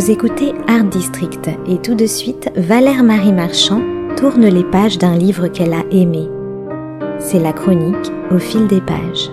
Vous écoutez Art District et tout de suite, Valère Marie Marchand tourne les pages d'un livre qu'elle a aimé. C'est la chronique au fil des pages.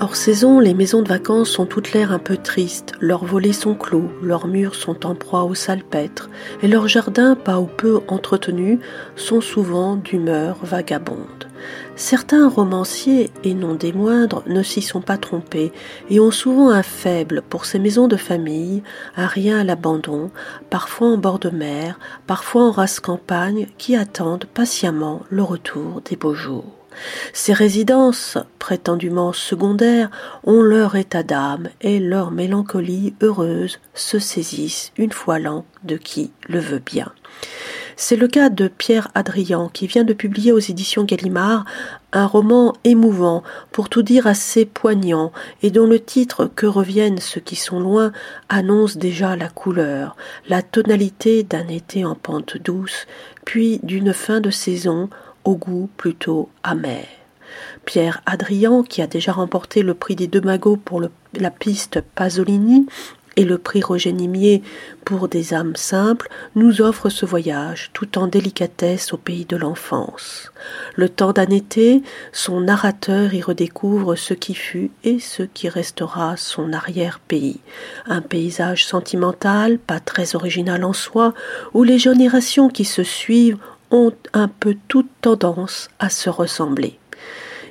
Hors saison, les maisons de vacances sont toutes l'air un peu tristes, leurs volets sont clos, leurs murs sont en proie au salpêtre, et leurs jardins, pas ou peu entretenus, sont souvent d'humeur vagabonde. Certains romanciers, et non des moindres, ne s'y sont pas trompés et ont souvent un faible pour ces maisons de famille, à rien à l'abandon, parfois en bord de mer, parfois en race campagne, qui attendent patiemment le retour des beaux jours. Ces résidences, prétendument secondaires, ont leur état d'âme et leur mélancolie heureuse se saisissent une fois l'an de qui le veut bien. C'est le cas de Pierre Adrian qui vient de publier aux éditions Gallimard un roman émouvant, pour tout dire assez poignant, et dont le titre Que reviennent ceux qui sont loin annonce déjà la couleur, la tonalité d'un été en pente douce, puis d'une fin de saison au goût plutôt amer. Pierre Adrian, qui a déjà remporté le prix des deux magots pour la piste Pasolini, et le prix Roger Nimier pour des âmes simples nous offre ce voyage tout en délicatesse au pays de l'enfance. Le temps d'un été, son narrateur y redécouvre ce qui fut et ce qui restera son arrière-pays. Un paysage sentimental, pas très original en soi, où les générations qui se suivent ont un peu toute tendance à se ressembler.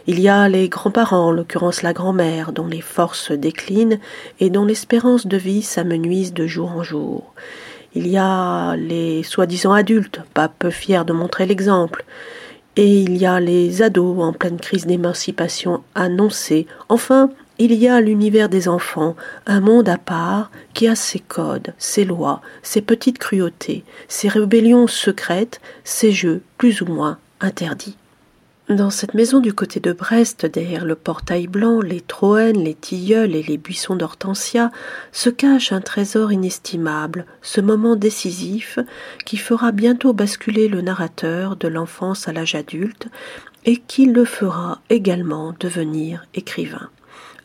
Il y a les grands-parents, en l'occurrence la grand-mère, dont les forces déclinent et dont l'espérance de vie s'amenuise de jour en jour. Il y a les soi-disant adultes, pas peu fiers de montrer l'exemple. Et il y a les ados en pleine crise d'émancipation annoncée. Enfin, il y a l'univers des enfants, un monde à part qui a ses codes, ses lois, ses petites cruautés, ses rébellions secrètes, ses jeux plus ou moins interdits. Dans cette maison du côté de Brest, derrière le portail blanc, les troènes, les tilleuls et les buissons d'hortensia, se cache un trésor inestimable, ce moment décisif qui fera bientôt basculer le narrateur de l'enfance à l'âge adulte et qui le fera également devenir écrivain.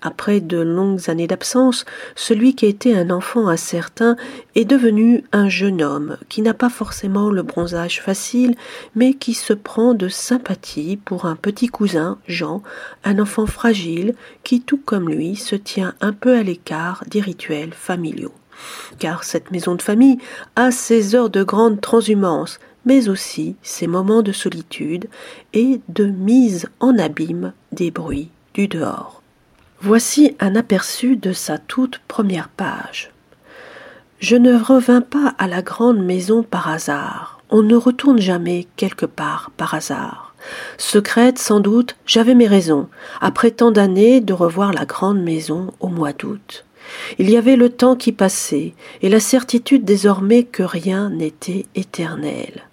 Après de longues années d'absence, celui qui était un enfant incertain est devenu un jeune homme qui n'a pas forcément le bronzage facile, mais qui se prend de sympathie pour un petit cousin, Jean, un enfant fragile qui, tout comme lui, se tient un peu à l'écart des rituels familiaux. Car cette maison de famille a ses heures de grande transhumance, mais aussi ses moments de solitude et de mise en abîme des bruits du dehors. Voici un aperçu de sa toute première page. Je ne revins pas à la grande maison par hasard. On ne retourne jamais quelque part par hasard. Secrète, sans doute, j'avais mes raisons, après tant d'années, de revoir la grande maison au mois d'août. Il y avait le temps qui passait, et la certitude désormais que rien n'était éternel.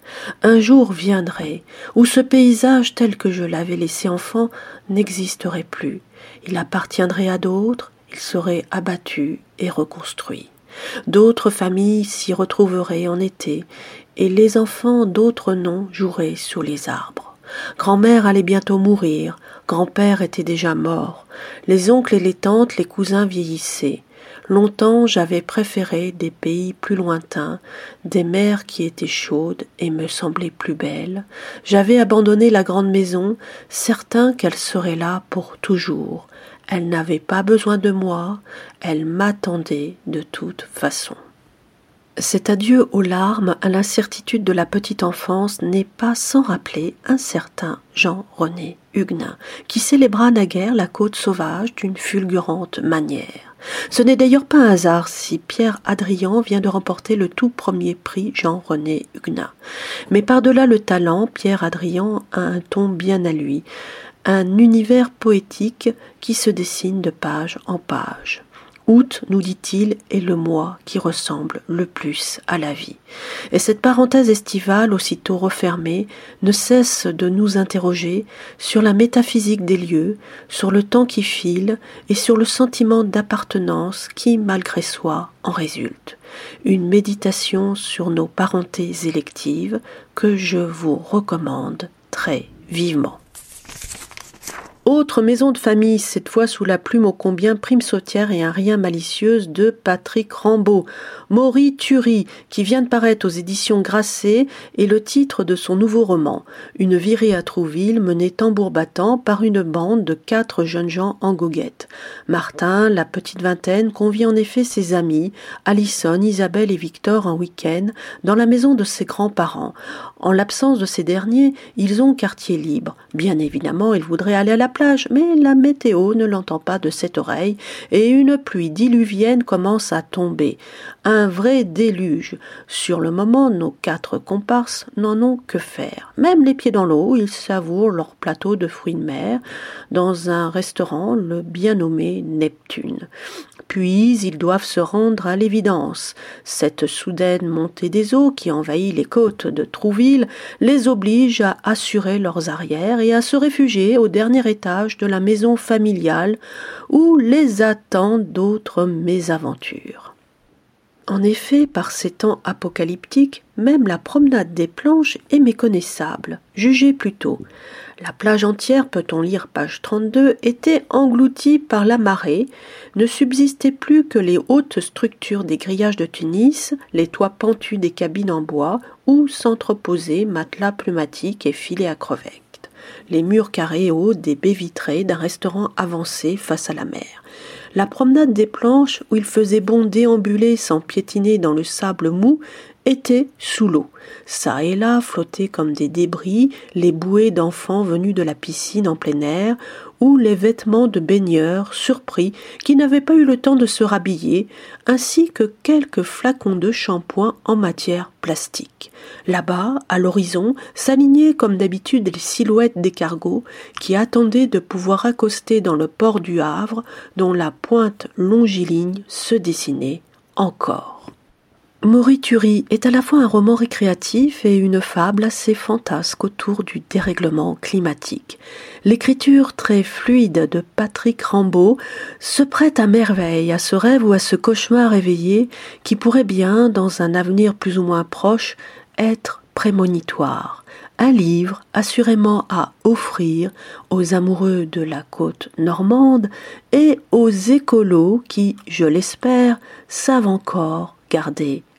Un jour viendrait où ce paysage tel que je l'avais laissé enfant n'existerait plus, il appartiendrait à d'autres, il serait abattu et reconstruit. D'autres familles s'y retrouveraient en été, et les enfants d'autres noms joueraient sous les arbres. Grand-mère allait bientôt mourir, grand-père était déjà mort, les oncles et les tantes, les cousins vieillissaient. Longtemps j'avais préféré des pays plus lointains, des mers qui étaient chaudes et me semblaient plus belles. J'avais abandonné la grande maison, certain qu'elle serait là pour toujours. Elle n'avait pas besoin de moi, elle m'attendait de toute façon. Cet adieu aux larmes, à l'incertitude de la petite enfance n'est pas sans rappeler un certain Jean-René Huguenin, qui célébra naguère la côte sauvage d'une fulgurante manière. Ce n'est d'ailleurs pas un hasard si Pierre Adrian vient de remporter le tout premier prix Jean-René Huguenin. Mais par-delà le talent, Pierre Adrian a un ton bien à lui, un univers poétique qui se dessine de page en page. Août, nous dit-il, est le mois qui ressemble le plus à la vie. Et cette parenthèse estivale, aussitôt refermée, ne cesse de nous interroger sur la métaphysique des lieux, sur le temps qui file et sur le sentiment d'appartenance qui, malgré soi, en résulte. Une méditation sur nos parentés électives que je vous recommande très vivement. Autre maison de famille, cette fois sous la plume ô combien prime sautière et un rien malicieuse de Patrick Rambaud. Maury Thury, qui vient de paraître aux éditions Grasset, est le titre de son nouveau roman. Une virée à Trouville menée tambour battant par une bande de quatre jeunes gens en goguette. Martin, la petite vingtaine, convie en effet ses amis, Alison, Isabelle et Victor en week-end, dans la maison de ses grands-parents. En l'absence de ces derniers, ils ont quartier libre. Bien évidemment, ils voudraient aller à la mais la météo ne l'entend pas de cette oreille, et une pluie diluvienne commence à tomber. Un vrai déluge. Sur le moment, nos quatre comparses n'en ont que faire. Même les pieds dans l'eau, ils savourent leur plateau de fruits de mer dans un restaurant, le bien nommé Neptune. Puis ils doivent se rendre à l'évidence. Cette soudaine montée des eaux qui envahit les côtes de Trouville les oblige à assurer leurs arrières et à se réfugier au dernier étage de la maison familiale où les attendent d'autres mésaventures. En effet, par ces temps apocalyptiques, même la promenade des planches est méconnaissable. Jugez plutôt. La plage entière, peut-on lire page 32, était engloutie par la marée, ne subsistait plus que les hautes structures des grillages de Tunis, les toits pentus des cabines en bois, où s'entreposaient matelas pneumatiques et filets à crevettes les murs carrés hauts des baies vitrées d'un restaurant avancé face à la mer. La promenade des planches, où il faisait bon déambuler sans piétiner dans le sable mou, était sous l'eau. Ça et là flottaient comme des débris les bouées d'enfants venus de la piscine en plein air, ou les vêtements de baigneurs surpris qui n'avaient pas eu le temps de se rhabiller, ainsi que quelques flacons de shampoing en matière plastique. Là-bas, à l'horizon, s'alignaient comme d'habitude les silhouettes des cargos qui attendaient de pouvoir accoster dans le port du Havre, dont la pointe longiligne se dessinait encore. Morituri est à la fois un roman récréatif et une fable assez fantasque autour du dérèglement climatique. L'écriture très fluide de Patrick Rambaud se prête à merveille à ce rêve ou à ce cauchemar éveillé qui pourrait bien, dans un avenir plus ou moins proche, être prémonitoire. Un livre assurément à offrir aux amoureux de la côte normande et aux écolos qui, je l'espère, savent encore garder